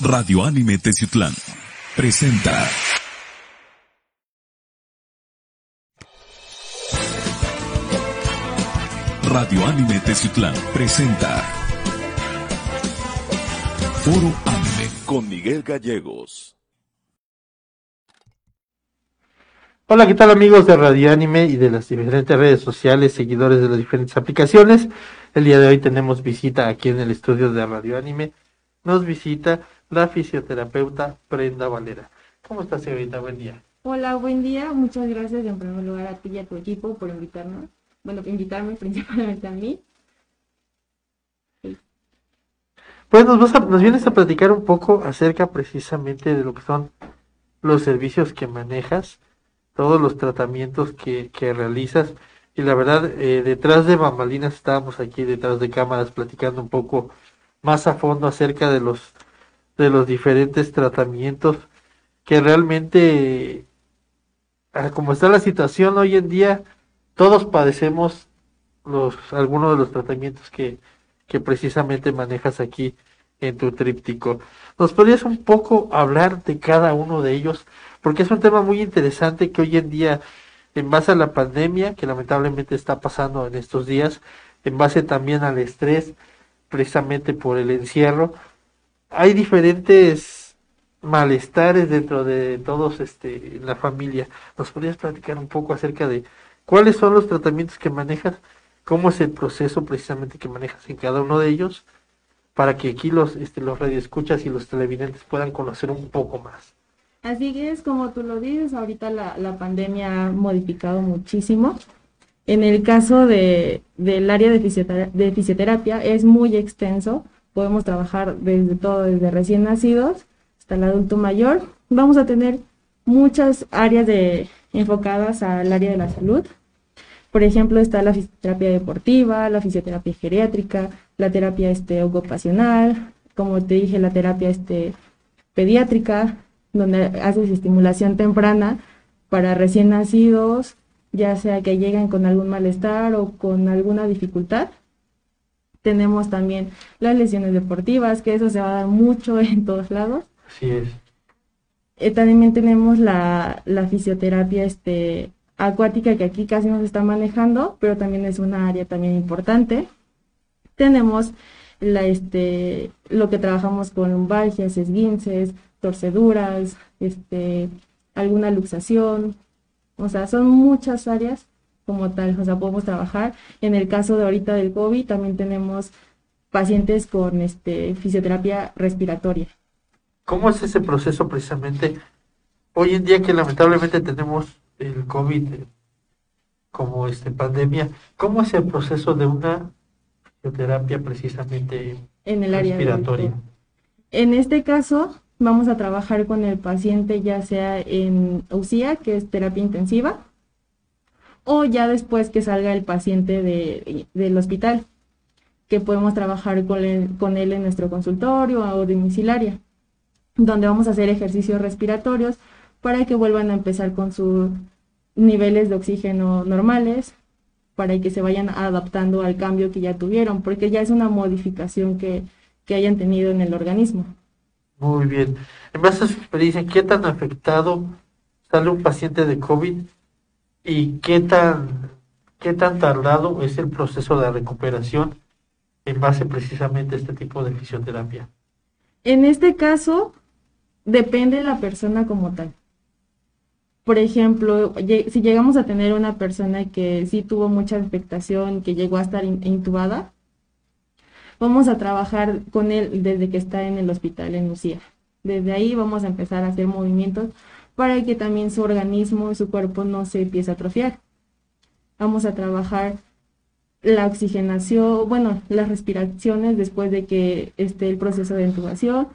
Radio Anime Teciutlán presenta. Radio Anime Teciutlán presenta. Foro Anime con Miguel Gallegos. Hola, ¿qué tal amigos de Radio Anime y de las diferentes redes sociales, seguidores de las diferentes aplicaciones? El día de hoy tenemos visita aquí en el estudio de Radio Anime. Nos visita la fisioterapeuta Prenda Valera. ¿Cómo estás, señorita? Buen día. Hola, buen día. Muchas gracias en primer lugar a ti y a tu equipo por invitarnos. Bueno, invitarme principalmente a mí. Pues nos, vas a- nos vienes a platicar un poco acerca precisamente de lo que son los servicios que manejas, todos los tratamientos que, que realizas. Y la verdad, eh, detrás de bambalinas estábamos aquí, detrás de cámaras, platicando un poco más a fondo acerca de los, de los diferentes tratamientos que realmente, ah, como está la situación hoy en día, todos padecemos los, algunos de los tratamientos que, que precisamente manejas aquí en tu tríptico. ¿Nos podrías un poco hablar de cada uno de ellos? Porque es un tema muy interesante que hoy en día, en base a la pandemia, que lamentablemente está pasando en estos días, en base también al estrés, precisamente por el encierro, hay diferentes malestares dentro de todos este, la familia. ¿Nos podrías platicar un poco acerca de cuáles son los tratamientos que manejas? ¿Cómo es el proceso precisamente que manejas en cada uno de ellos? Para que aquí los, este, los radioescuchas y los televidentes puedan conocer un poco más. Así es como tú lo dices, ahorita la, la pandemia ha modificado muchísimo. En el caso de, del área de, fisiotera- de fisioterapia es muy extenso. Podemos trabajar desde todo, desde recién nacidos hasta el adulto mayor. Vamos a tener muchas áreas enfocadas al área de la salud. Por ejemplo, está la fisioterapia deportiva, la fisioterapia geriátrica, la terapia este, ocupacional, como te dije, la terapia este, pediátrica, donde haces estimulación temprana para recién nacidos, ya sea que lleguen con algún malestar o con alguna dificultad. Tenemos también las lesiones deportivas, que eso se va a dar mucho en todos lados. Así es. Eh, también tenemos la, la fisioterapia este, acuática que aquí casi no se está manejando, pero también es una área también importante. Tenemos la, este, lo que trabajamos con lumbalgias, esguinces, torceduras, este, alguna luxación. O sea, son muchas áreas como tal. O sea, podemos trabajar. En el caso de ahorita del COVID, también tenemos pacientes con este, fisioterapia respiratoria. ¿Cómo es ese proceso precisamente? Hoy en día que lamentablemente tenemos el COVID eh, como este pandemia, ¿cómo es el proceso de una fisioterapia precisamente en el área respiratoria? En este caso, vamos a trabajar con el paciente ya sea en UCIA, que es terapia intensiva, o ya después que salga el paciente de- del hospital, que podemos trabajar con él, con él en nuestro consultorio o domiciliaria, donde vamos a hacer ejercicios respiratorios para que vuelvan a empezar con sus niveles de oxígeno normales, para que se vayan adaptando al cambio que ya tuvieron, porque ya es una modificación que, que hayan tenido en el organismo. Muy bien. En base a su experiencia, ¿qué tan afectado sale un paciente de COVID y qué tan, qué tan tardado es el proceso de recuperación en base precisamente a este tipo de fisioterapia? En este caso, depende de la persona como tal. Por ejemplo, si llegamos a tener una persona que sí tuvo mucha expectación, que llegó a estar in- intubada, vamos a trabajar con él desde que está en el hospital en Lucía. Desde ahí vamos a empezar a hacer movimientos para que también su organismo, su cuerpo no se empiece a atrofiar. Vamos a trabajar la oxigenación, bueno, las respiraciones después de que esté el proceso de intubación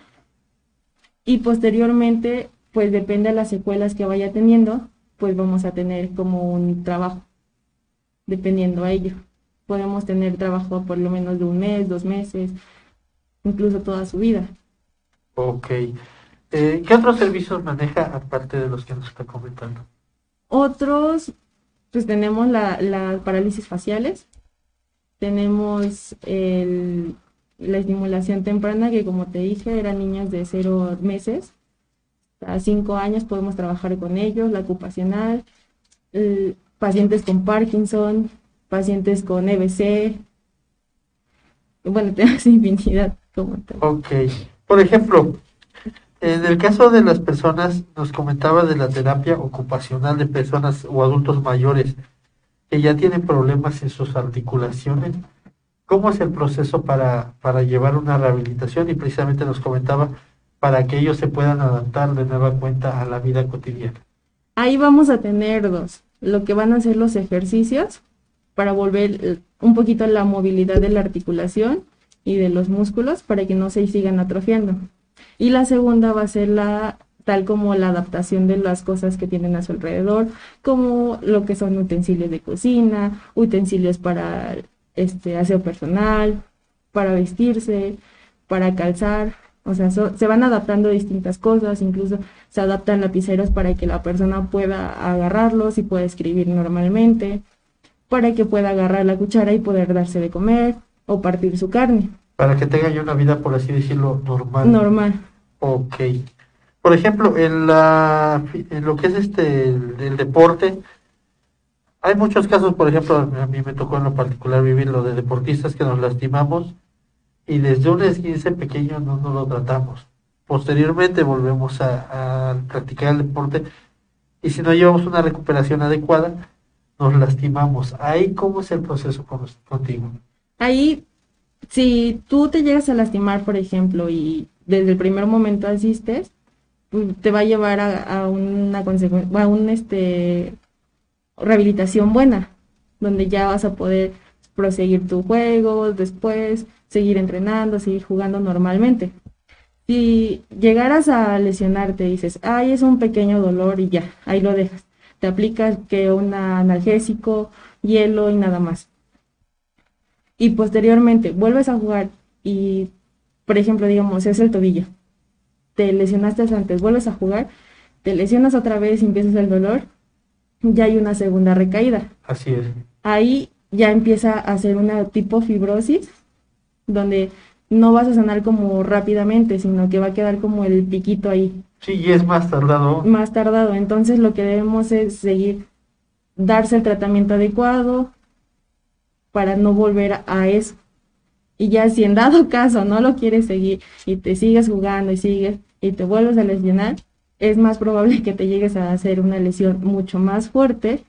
y posteriormente, pues depende de las secuelas que vaya teniendo, pues vamos a tener como un trabajo, dependiendo a ello. Podemos tener trabajo por lo menos de un mes, dos meses, incluso toda su vida. Ok. Eh, ¿Qué otros servicios maneja aparte de los que nos está comentando? Otros, pues tenemos la, las parálisis faciales, tenemos el, la estimulación temprana, que como te dije, eran niños de cero meses a cinco años podemos trabajar con ellos, la ocupacional, pacientes con Parkinson, pacientes con EBC, bueno, tenemos infinidad como tal. Ok, por ejemplo, en el caso de las personas, nos comentaba de la terapia ocupacional de personas o adultos mayores que ya tienen problemas en sus articulaciones. ¿Cómo es el proceso para, para llevar una rehabilitación? Y precisamente nos comentaba para que ellos se puedan adaptar de nueva cuenta a la vida cotidiana. Ahí vamos a tener dos, lo que van a ser los ejercicios para volver eh, un poquito la movilidad de la articulación y de los músculos para que no se sigan atrofiando. Y la segunda va a ser la tal como la adaptación de las cosas que tienen a su alrededor, como lo que son utensilios de cocina, utensilios para este aseo personal, para vestirse, para calzar, o sea, se van adaptando distintas cosas, incluso se adaptan lapiceros para que la persona pueda agarrarlos y pueda escribir normalmente, para que pueda agarrar la cuchara y poder darse de comer o partir su carne. Para que tenga ya una vida, por así decirlo, normal. Normal. Ok. Por ejemplo, en, la, en lo que es este el deporte, hay muchos casos, por ejemplo, a mí me tocó en lo particular vivir lo de deportistas que nos lastimamos y desde un esguince pequeño no nos lo tratamos. Posteriormente volvemos a, practicar el deporte y si no llevamos una recuperación adecuada, nos lastimamos. Ahí, ¿cómo es el proceso contigo? Ahí, si tú te llegas a lastimar, por ejemplo, y desde el primer momento asistes, pues, te va a llevar a, una a un este rehabilitación buena, donde ya vas a poder proseguir tu juego después, seguir entrenando, seguir jugando normalmente. Si llegaras a lesionarte dices, ay, es un pequeño dolor y ya, ahí lo dejas. Te aplicas que un analgésico, hielo y nada más. Y posteriormente vuelves a jugar y, por ejemplo, digamos, es el tobillo. Te lesionaste antes, vuelves a jugar, te lesionas otra vez y empiezas el dolor, ya hay una segunda recaída. Así es. Ahí ya empieza a ser una tipo fibrosis donde no vas a sanar como rápidamente, sino que va a quedar como el piquito ahí. Sí, y es más tardado. Más tardado. Entonces lo que debemos es seguir, darse el tratamiento adecuado para no volver a eso. Y ya si en dado caso no lo quieres seguir y te sigues jugando y sigues y te vuelves a lesionar, es más probable que te llegues a hacer una lesión mucho más fuerte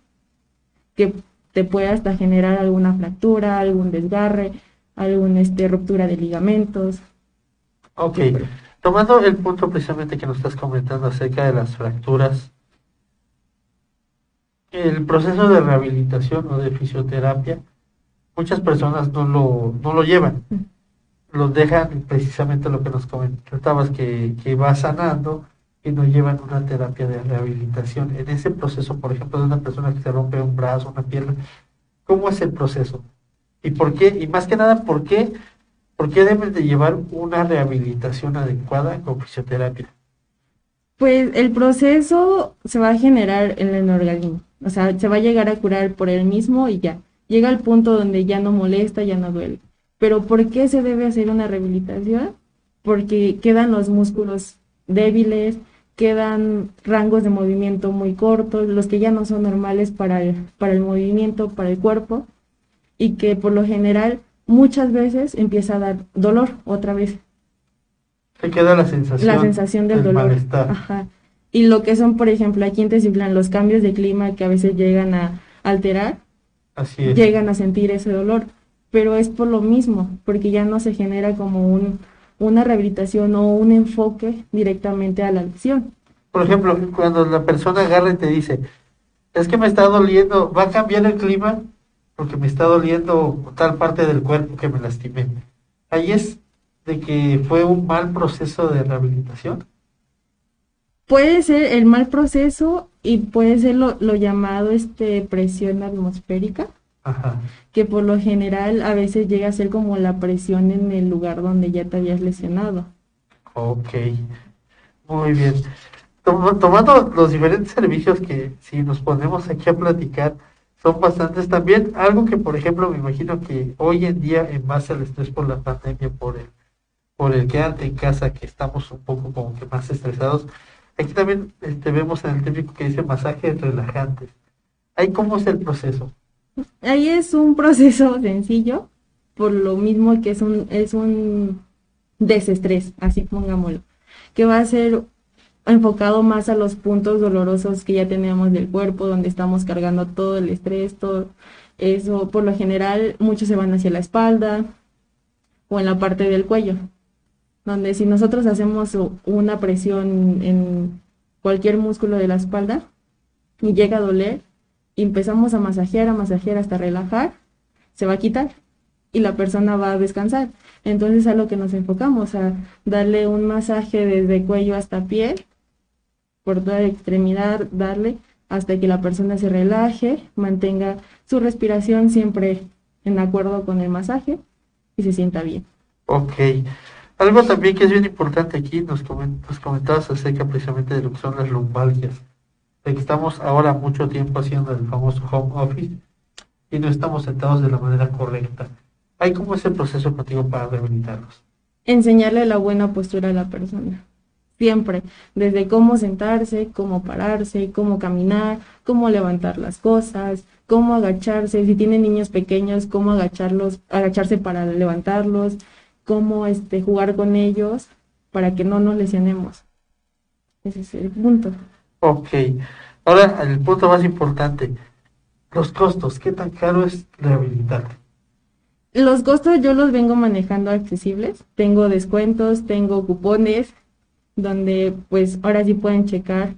que te pueda hasta generar alguna fractura, algún desgarre, alguna este, ruptura de ligamentos. Ok, tomando el punto precisamente que nos estás comentando acerca de las fracturas, el proceso de rehabilitación o de fisioterapia, muchas personas no lo, no lo llevan, los dejan precisamente lo que nos comentabas, que, que va sanando y no llevan una terapia de rehabilitación. En ese proceso, por ejemplo, de una persona que se rompe un brazo, una pierna, ¿cómo es el proceso? ¿Y por qué? Y más que nada, ¿por qué, por qué deben de llevar una rehabilitación adecuada con fisioterapia? Pues el proceso se va a generar en el organismo, o sea, se va a llegar a curar por él mismo y ya. Llega al punto donde ya no molesta, ya no duele. Pero ¿por qué se debe hacer una rehabilitación? Porque quedan los músculos débiles, quedan rangos de movimiento muy cortos, los que ya no son normales para para el movimiento, para el cuerpo y que por lo general muchas veces empieza a dar dolor otra vez. Se queda la sensación. La sensación del dolor. Ajá. Y lo que son, por ejemplo, aquí en Teciutlán, los cambios de clima que a veces llegan a alterar, Así es. llegan a sentir ese dolor. Pero es por lo mismo, porque ya no se genera como un, una rehabilitación o un enfoque directamente a la lesión. Por ejemplo, cuando la persona agarra y te dice, es que me está doliendo, ¿va a cambiar el clima? Porque me está doliendo tal parte del cuerpo que me lastimé. Ahí es de que fue un mal proceso de rehabilitación. Puede ser el mal proceso y puede ser lo, llamado este presión atmosférica, Ajá. que por lo general a veces llega a ser como la presión en el lugar donde ya te habías lesionado. Ok, muy bien. Tomando los diferentes servicios que si nos ponemos aquí a platicar, son bastantes también. Algo que, por ejemplo, me imagino que hoy en día, en base al estrés por la pandemia, por el, por el quedarte en casa, que estamos un poco como que más estresados, aquí también este, vemos en el típico que dice masajes relajantes. ¿Ahí cómo es el proceso? Ahí es un proceso sencillo, por lo mismo que es un, es un desestrés, así pongámoslo, que va a ser enfocado más a los puntos dolorosos que ya tenemos del cuerpo, donde estamos cargando todo el estrés, todo eso. Por lo general, muchos se van hacia la espalda o en la parte del cuello, donde si nosotros hacemos una presión en cualquier músculo de la espalda y llega a doler, y empezamos a masajear, a masajear hasta relajar, se va a quitar y la persona va a descansar. Entonces a lo que nos enfocamos, a darle un masaje desde cuello hasta pie por toda extremidad, darle hasta que la persona se relaje, mantenga su respiración siempre en acuerdo con el masaje y se sienta bien. Ok. Algo también que es bien importante aquí, nos, comentabas acerca precisamente de lo que son las lumbalgias, de que estamos ahora mucho tiempo haciendo el famoso home office y no estamos sentados de la manera correcta. ¿Hay cómo es el proceso contigo para rehabilitarlos? Enseñarle la buena postura a la persona siempre, desde cómo sentarse, cómo pararse, cómo caminar, cómo levantar las cosas, cómo agacharse, si tienen niños pequeños, cómo agacharlos, agacharse para levantarlos, cómo este jugar con ellos para que no nos lesionemos. Ese es el punto. Ok. Ahora, el punto más importante, los costos, ¿qué tan caro es rehabilitarte? Los costos yo los vengo manejando accesibles, tengo descuentos, tengo cupones, donde pues ahora sí pueden checar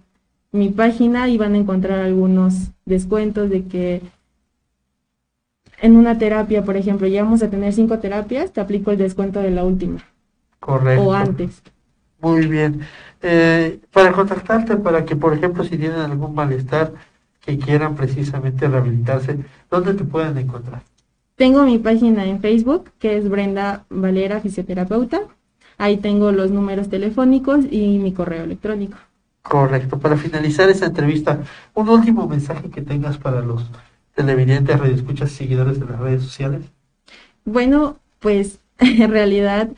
mi página y van a encontrar algunos descuentos de que en una terapia, por ejemplo, llegamos a tener cinco terapias, te aplico el descuento de la última. Correcto. O antes. Muy bien. Eh, para contactarte, para que, por ejemplo, si tienen algún malestar que quieran precisamente rehabilitarse, ¿dónde te pueden encontrar? Tengo mi página en Facebook, que es Brenda Valera, fisioterapeuta. Ahí tengo los números telefónicos y mi correo electrónico. Correcto. Para finalizar esta entrevista, un último mensaje que tengas para los televidentes, radioescuchas, seguidores de las redes sociales. Bueno, pues en realidad,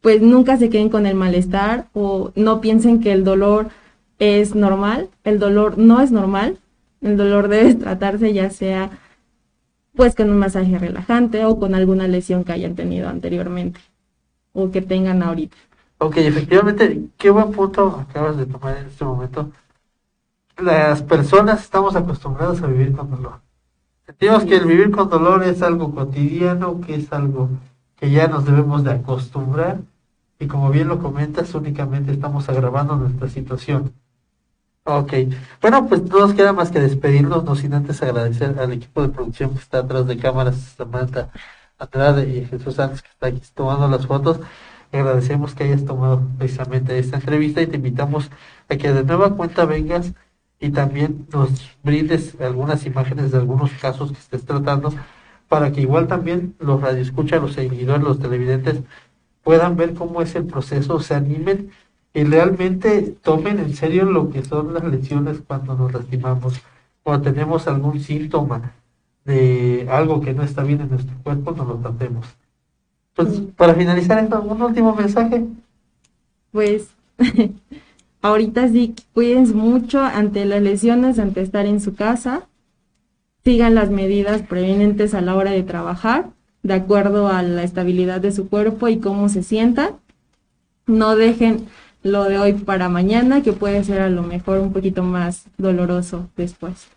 pues nunca se queden con el malestar o no piensen que el dolor es normal. El dolor no es normal. El dolor debe tratarse ya sea pues con un masaje relajante o con alguna lesión que hayan tenido anteriormente o que tengan ahorita. Ok, efectivamente, qué buen punto acabas de tomar en este momento. Las personas estamos acostumbradas a vivir con dolor. Sentimos que el vivir con dolor es algo cotidiano, que es algo que ya nos debemos de acostumbrar y como bien lo comentas, únicamente estamos agravando nuestra situación. Ok, bueno, pues no nos queda más que despedirnos, no sin antes agradecer al equipo de producción que está atrás de cámaras, Samantha, Andrade y Jesús Sánchez que está aquí tomando las fotos. Agradecemos que hayas tomado precisamente esta entrevista y te invitamos a que de nueva cuenta vengas y también nos brindes algunas imágenes de algunos casos que estés tratando para que igual también los radioescuchas, los seguidores, los televidentes puedan ver cómo es el proceso, se animen y realmente tomen en serio lo que son las lesiones cuando nos lastimamos, cuando tenemos algún síntoma de algo que no está bien en nuestro cuerpo, no lo tratemos. Pues para finalizar, ¿un último mensaje? Pues ahorita sí, cuídense mucho ante las lesiones, ante estar en su casa. Sigan las medidas prevenentes a la hora de trabajar, de acuerdo a la estabilidad de su cuerpo y cómo se sienta. No dejen lo de hoy para mañana, que puede ser a lo mejor un poquito más doloroso después.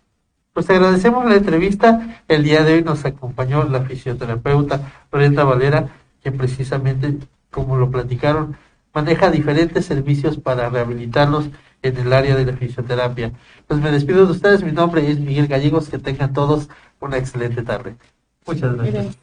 Pues agradecemos la entrevista. El día de hoy nos acompañó la fisioterapeuta Brenda Valera, que precisamente, como lo platicaron, maneja diferentes servicios para rehabilitarlos en el área de la fisioterapia. Pues me despido de ustedes. Mi nombre es Miguel Gallegos. Que tengan todos una excelente tarde. Muchas gracias.